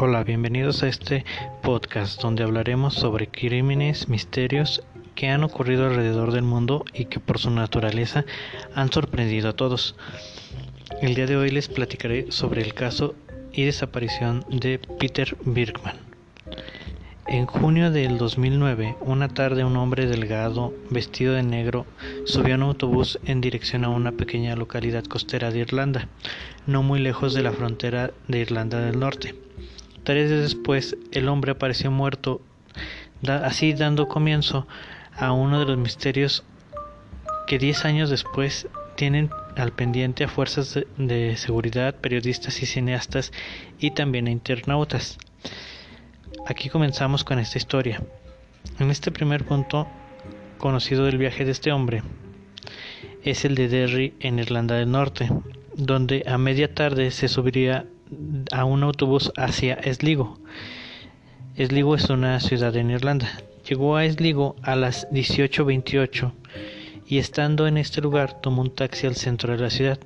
Hola, bienvenidos a este podcast donde hablaremos sobre crímenes, misterios que han ocurrido alrededor del mundo y que por su naturaleza han sorprendido a todos. El día de hoy les platicaré sobre el caso y desaparición de Peter Birkman. En junio del 2009, una tarde un hombre delgado, vestido de negro, subió a un autobús en dirección a una pequeña localidad costera de Irlanda, no muy lejos de la frontera de Irlanda del Norte. Tres días después, el hombre apareció muerto, así dando comienzo a uno de los misterios que diez años después tienen al pendiente a fuerzas de, de seguridad, periodistas y cineastas y también a internautas. Aquí comenzamos con esta historia. En este primer punto conocido del viaje de este hombre es el de Derry en Irlanda del Norte, donde a media tarde se subiría a un autobús hacia Sligo. Sligo es una ciudad en Irlanda. Llegó a Sligo a las 18:28 y estando en este lugar tomó un taxi al centro de la ciudad.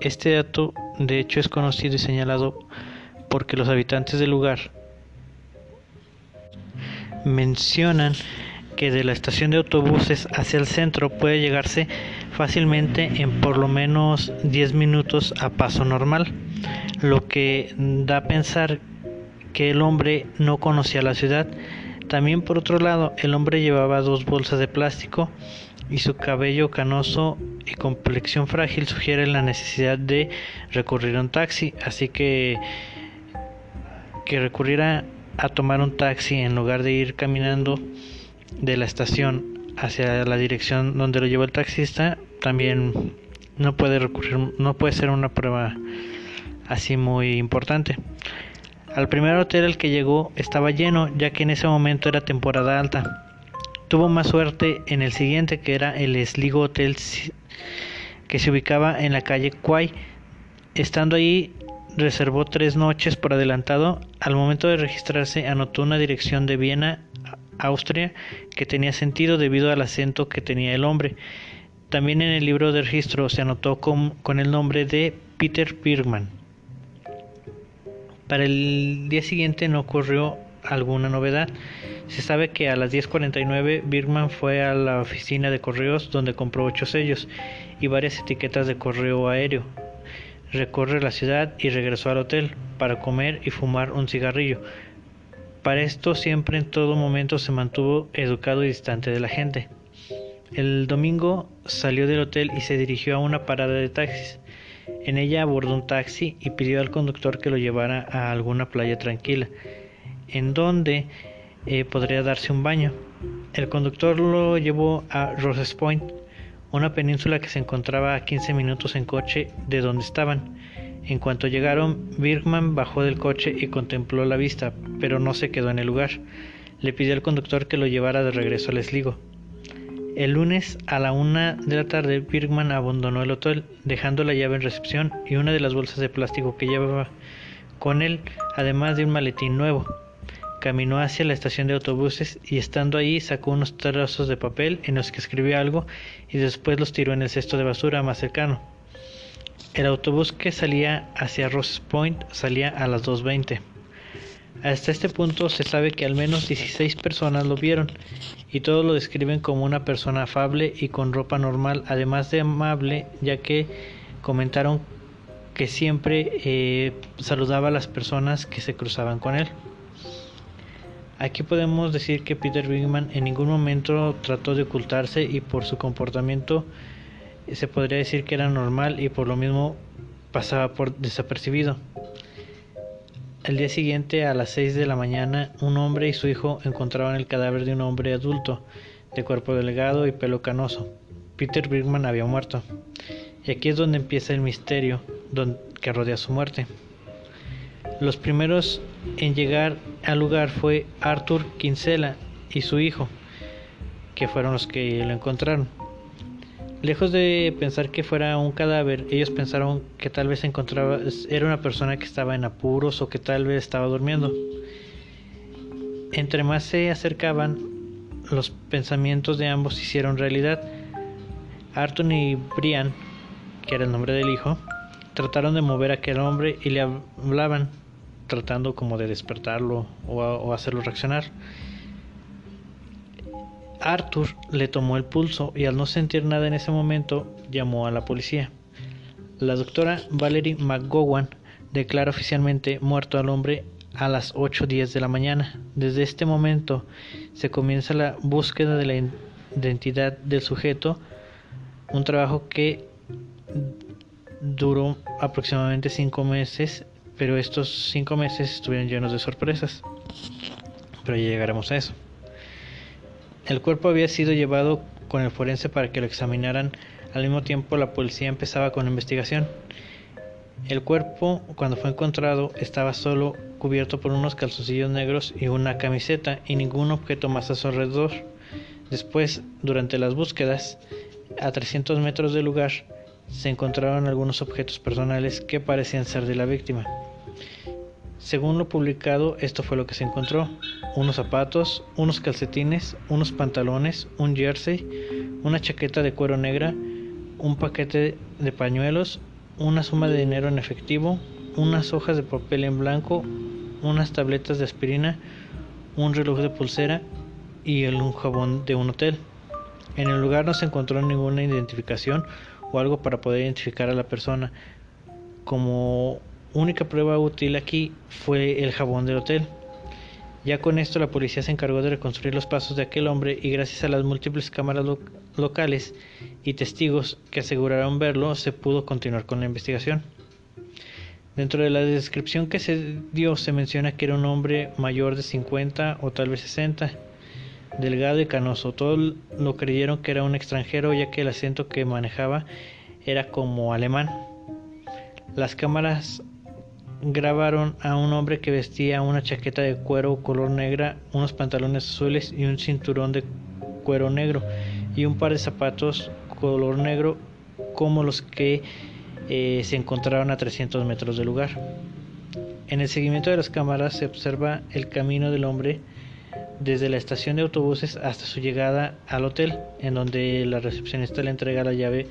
Este dato de hecho es conocido y señalado porque los habitantes del lugar mencionan que de la estación de autobuses hacia el centro puede llegarse fácilmente en por lo menos 10 minutos a paso normal, lo que da a pensar que el hombre no conocía la ciudad. También por otro lado, el hombre llevaba dos bolsas de plástico y su cabello canoso y complexión frágil sugiere la necesidad de recurrir a un taxi, así que que recurriera a tomar un taxi en lugar de ir caminando de la estación hacia la dirección donde lo llevó el taxista, también no puede recurrir, no puede ser una prueba así muy importante. Al primer hotel al que llegó estaba lleno, ya que en ese momento era temporada alta. Tuvo más suerte en el siguiente, que era el Sligo Hotel, que se ubicaba en la calle Quay. Estando ahí, reservó tres noches por adelantado. Al momento de registrarse, anotó una dirección de Viena, Austria, que tenía sentido debido al acento que tenía el hombre. También en el libro de registro se anotó con, con el nombre de Peter Birkman. Para el día siguiente no ocurrió alguna novedad. Se sabe que a las 10.49 Birkman fue a la oficina de correos donde compró ocho sellos y varias etiquetas de correo aéreo recorre la ciudad y regresó al hotel para comer y fumar un cigarrillo. Para esto siempre en todo momento se mantuvo educado y distante de la gente. El domingo salió del hotel y se dirigió a una parada de taxis. En ella abordó un taxi y pidió al conductor que lo llevara a alguna playa tranquila, en donde eh, podría darse un baño. El conductor lo llevó a Roses Point, una península que se encontraba a 15 minutos en coche de donde estaban. En cuanto llegaron, Birkman bajó del coche y contempló la vista, pero no se quedó en el lugar. Le pidió al conductor que lo llevara de regreso al Sligo. El lunes a la una de la tarde, Birkman abandonó el hotel, dejando la llave en recepción y una de las bolsas de plástico que llevaba con él, además de un maletín nuevo. Caminó hacia la estación de autobuses y estando ahí sacó unos trozos de papel en los que escribió algo y después los tiró en el cesto de basura más cercano. El autobús que salía hacia Ross Point salía a las 2.20. Hasta este punto se sabe que al menos 16 personas lo vieron y todos lo describen como una persona afable y con ropa normal, además de amable, ya que comentaron que siempre eh, saludaba a las personas que se cruzaban con él. Aquí podemos decir que Peter Bigman en ningún momento trató de ocultarse y por su comportamiento se podría decir que era normal y por lo mismo pasaba por desapercibido. El día siguiente, a las 6 de la mañana, un hombre y su hijo encontraban el cadáver de un hombre adulto, de cuerpo delgado y pelo canoso. Peter Bigman había muerto. Y aquí es donde empieza el misterio que rodea su muerte. Los primeros en llegar al lugar fue Arthur Kinsella y su hijo, que fueron los que lo encontraron. Lejos de pensar que fuera un cadáver, ellos pensaron que tal vez encontraba era una persona que estaba en apuros o que tal vez estaba durmiendo. Entre más se acercaban, los pensamientos de ambos se hicieron realidad. Arthur y Brian, que era el nombre del hijo, trataron de mover a aquel hombre y le hablaban tratando como de despertarlo o, o hacerlo reaccionar. Arthur le tomó el pulso y al no sentir nada en ese momento llamó a la policía. La doctora Valerie McGowan declara oficialmente muerto al hombre a las 8.10 de la mañana. Desde este momento se comienza la búsqueda de la identidad del sujeto, un trabajo que duró aproximadamente cinco meses, pero estos cinco meses estuvieron llenos de sorpresas. Pero ya llegaremos a eso. El cuerpo había sido llevado con el forense para que lo examinaran. Al mismo tiempo la policía empezaba con la investigación. El cuerpo, cuando fue encontrado, estaba solo cubierto por unos calzoncillos negros y una camiseta y ningún objeto más a su alrededor. Después, durante las búsquedas, a 300 metros del lugar, se encontraron algunos objetos personales que parecían ser de la víctima. Según lo publicado, esto fue lo que se encontró. Unos zapatos, unos calcetines, unos pantalones, un jersey, una chaqueta de cuero negra, un paquete de pañuelos, una suma de dinero en efectivo, unas hojas de papel en blanco, unas tabletas de aspirina, un reloj de pulsera y un jabón de un hotel. En el lugar no se encontró ninguna identificación o algo para poder identificar a la persona. Como única prueba útil aquí fue el jabón del hotel. Ya con esto la policía se encargó de reconstruir los pasos de aquel hombre y gracias a las múltiples cámaras locales y testigos que aseguraron verlo se pudo continuar con la investigación. Dentro de la descripción que se dio se menciona que era un hombre mayor de 50 o tal vez 60, delgado y canoso. Todos lo creyeron que era un extranjero ya que el acento que manejaba era como alemán. Las cámaras grabaron a un hombre que vestía una chaqueta de cuero color negra, unos pantalones azules y un cinturón de cuero negro y un par de zapatos color negro como los que eh, se encontraron a 300 metros del lugar. En el seguimiento de las cámaras se observa el camino del hombre desde la estación de autobuses hasta su llegada al hotel, en donde la recepcionista le entrega la llave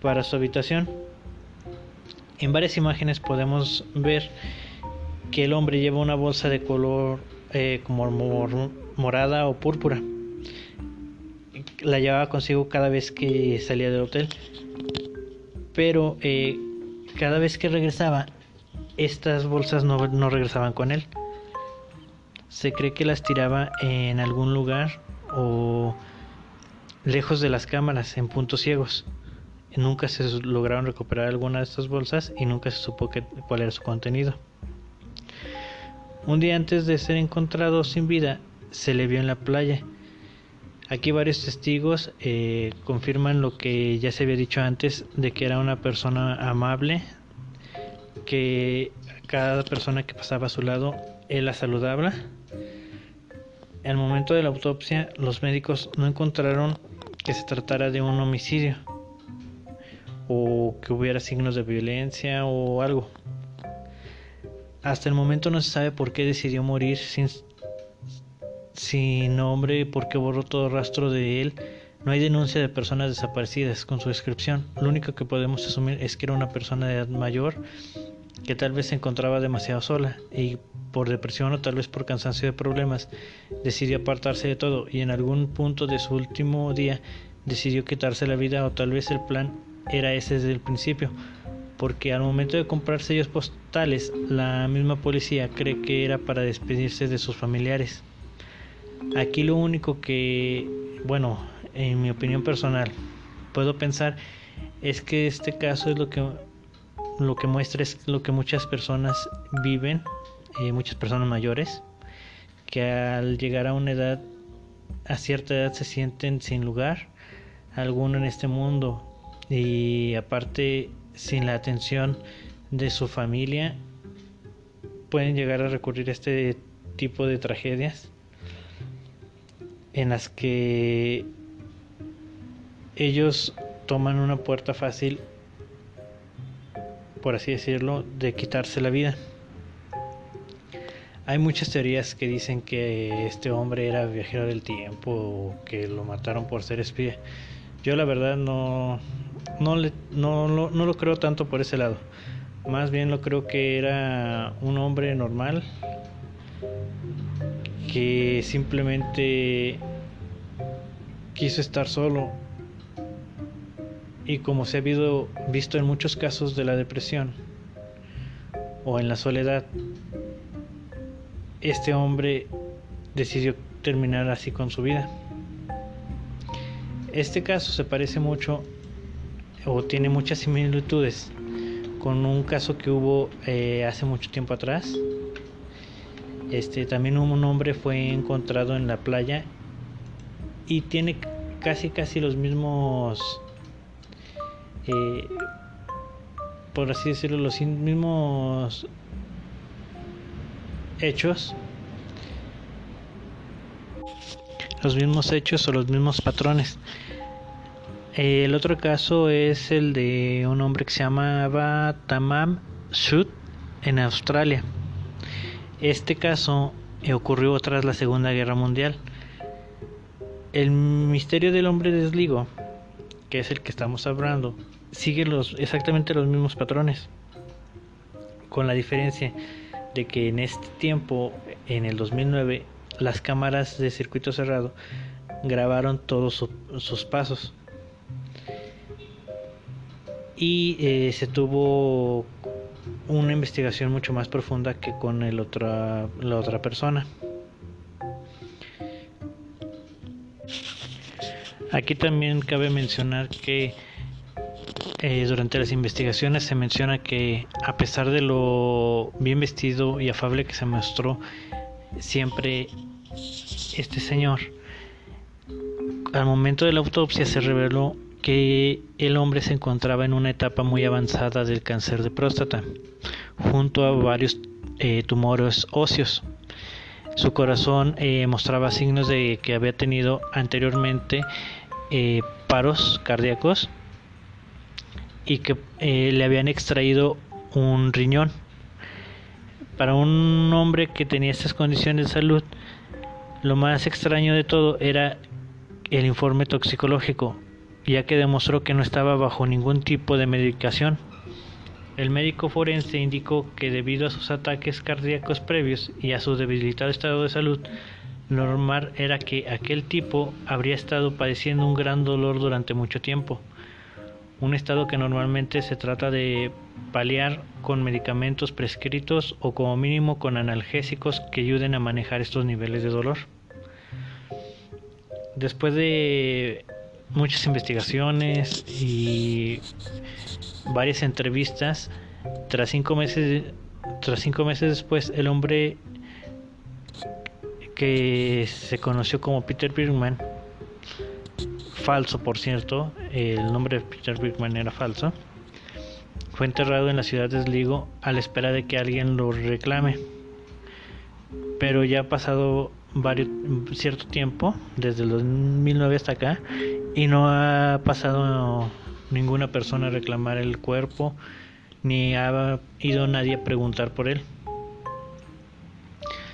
para su habitación. En varias imágenes podemos ver que el hombre lleva una bolsa de color eh, como morada o púrpura. La llevaba consigo cada vez que salía del hotel. Pero eh, cada vez que regresaba, estas bolsas no, no regresaban con él. Se cree que las tiraba en algún lugar o lejos de las cámaras, en puntos ciegos. Nunca se lograron recuperar alguna de estas bolsas y nunca se supo cuál era su contenido. Un día antes de ser encontrado sin vida, se le vio en la playa. Aquí varios testigos eh, confirman lo que ya se había dicho antes de que era una persona amable, que cada persona que pasaba a su lado él la saludaba. Al momento de la autopsia, los médicos no encontraron que se tratara de un homicidio o que hubiera signos de violencia o algo. Hasta el momento no se sabe por qué decidió morir sin, sin nombre, por qué borró todo rastro de él. No hay denuncia de personas desaparecidas con su descripción. Lo único que podemos asumir es que era una persona de edad mayor que tal vez se encontraba demasiado sola y por depresión o tal vez por cansancio de problemas decidió apartarse de todo y en algún punto de su último día decidió quitarse la vida o tal vez el plan era ese desde el principio, porque al momento de comprar sellos postales, la misma policía cree que era para despedirse de sus familiares. Aquí lo único que, bueno, en mi opinión personal, puedo pensar es que este caso es lo que lo que muestra es lo que muchas personas viven, eh, muchas personas mayores, que al llegar a una edad, a cierta edad se sienten sin lugar alguno en este mundo y aparte sin la atención de su familia pueden llegar a recurrir a este tipo de tragedias en las que ellos toman una puerta fácil, por así decirlo, de quitarse la vida. Hay muchas teorías que dicen que este hombre era viajero del tiempo o que lo mataron por ser espía. Yo la verdad no, no, le, no, no, lo creo tanto por ese lado, Más bien lo creo que era un hombre normal que simplemente quiso estar solo. Y como se ha visto en muchos casos de la depresión o en la soledad, este hombre decidió terminar así con su vida. Este caso se parece mucho o tiene muchas similitudes con un caso que hubo eh, hace mucho tiempo atrás. Este también un hombre fue encontrado en la playa y tiene casi casi los mismos eh, por así decirlo los mismos hechos los mismos hechos o los mismos patrones. El otro caso es el de un hombre que se llamaba Tamam Sud en Australia. Este caso ocurrió tras la Segunda Guerra Mundial. El misterio del hombre desligo, que es el que estamos hablando, sigue los, exactamente los mismos patrones, con la diferencia de que en este tiempo, en el 2009, las cámaras de circuito cerrado grabaron todos sus pasos y eh, se tuvo una investigación mucho más profunda que con el otra, la otra persona. Aquí también cabe mencionar que eh, durante las investigaciones se menciona que a pesar de lo bien vestido y afable que se mostró siempre este señor, al momento de la autopsia se reveló que el hombre se encontraba en una etapa muy avanzada del cáncer de próstata, junto a varios eh, tumores óseos. Su corazón eh, mostraba signos de que había tenido anteriormente eh, paros cardíacos y que le habían extraído un riñón. Para un hombre que tenía estas condiciones de salud, lo más extraño de todo era el informe toxicológico, ya que demostró que no estaba bajo ningún tipo de medicación. El médico forense indicó que debido a sus ataques cardíacos previos y a su debilitado estado de salud, normal era que aquel tipo habría estado padeciendo un gran dolor durante mucho tiempo, un estado que normalmente se trata de paliar con medicamentos prescritos o como mínimo con analgésicos que ayuden a manejar estos niveles de dolor. Después de muchas investigaciones y varias entrevistas, tras cinco meses, tras cinco meses después, el hombre que se conoció como Peter Birkman, falso por cierto, el nombre de Peter Birkman era falso, fue enterrado en la ciudad de Sligo a la espera de que alguien lo reclame. Pero ya ha pasado varios, cierto tiempo, desde el 2009 hasta acá, y no ha pasado ninguna persona a reclamar el cuerpo, ni ha ido nadie a preguntar por él.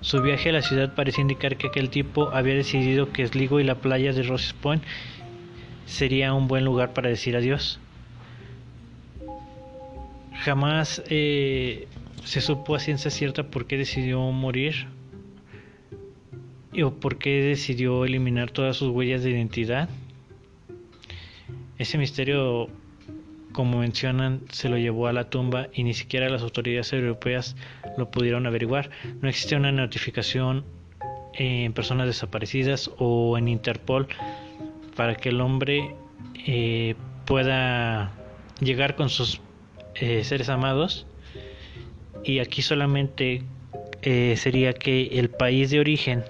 Su viaje a la ciudad parece indicar que aquel tipo había decidido que Sligo y la playa de Roses Point sería un buen lugar para decir adiós. Jamás eh, se supo a ciencia cierta por qué decidió morir o por qué decidió eliminar todas sus huellas de identidad. Ese misterio, como mencionan, se lo llevó a la tumba y ni siquiera las autoridades europeas lo pudieron averiguar. No existe una notificación en personas desaparecidas o en Interpol para que el hombre eh, pueda llegar con sus eh, seres amados y aquí solamente eh, sería que el país de origen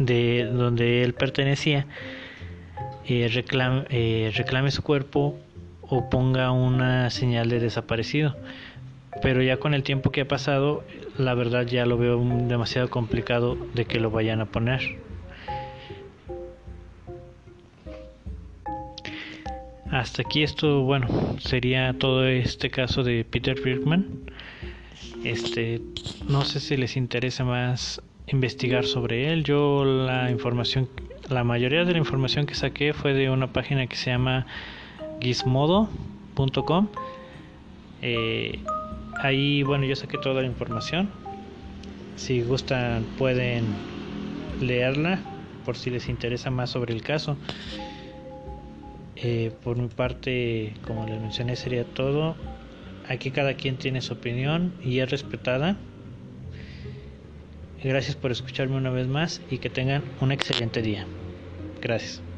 de donde él pertenecía reclame, reclame su cuerpo o ponga una señal de desaparecido. Pero ya con el tiempo que ha pasado la verdad ya lo veo demasiado complicado de que lo vayan a poner. Hasta aquí esto bueno sería todo este caso de Peter Birkman este no sé si les interesa más investigar sobre él yo la información la mayoría de la información que saqué fue de una página que se llama gizmodo.com eh, ahí, bueno, yo saqué toda la información. Si gustan, pueden leerla por si les interesa más sobre el caso. Eh, por mi parte, como les mencioné, sería todo. Aquí cada quien tiene su opinión y es respetada. Gracias por escucharme una vez más y que tengan un excelente día. Gracias.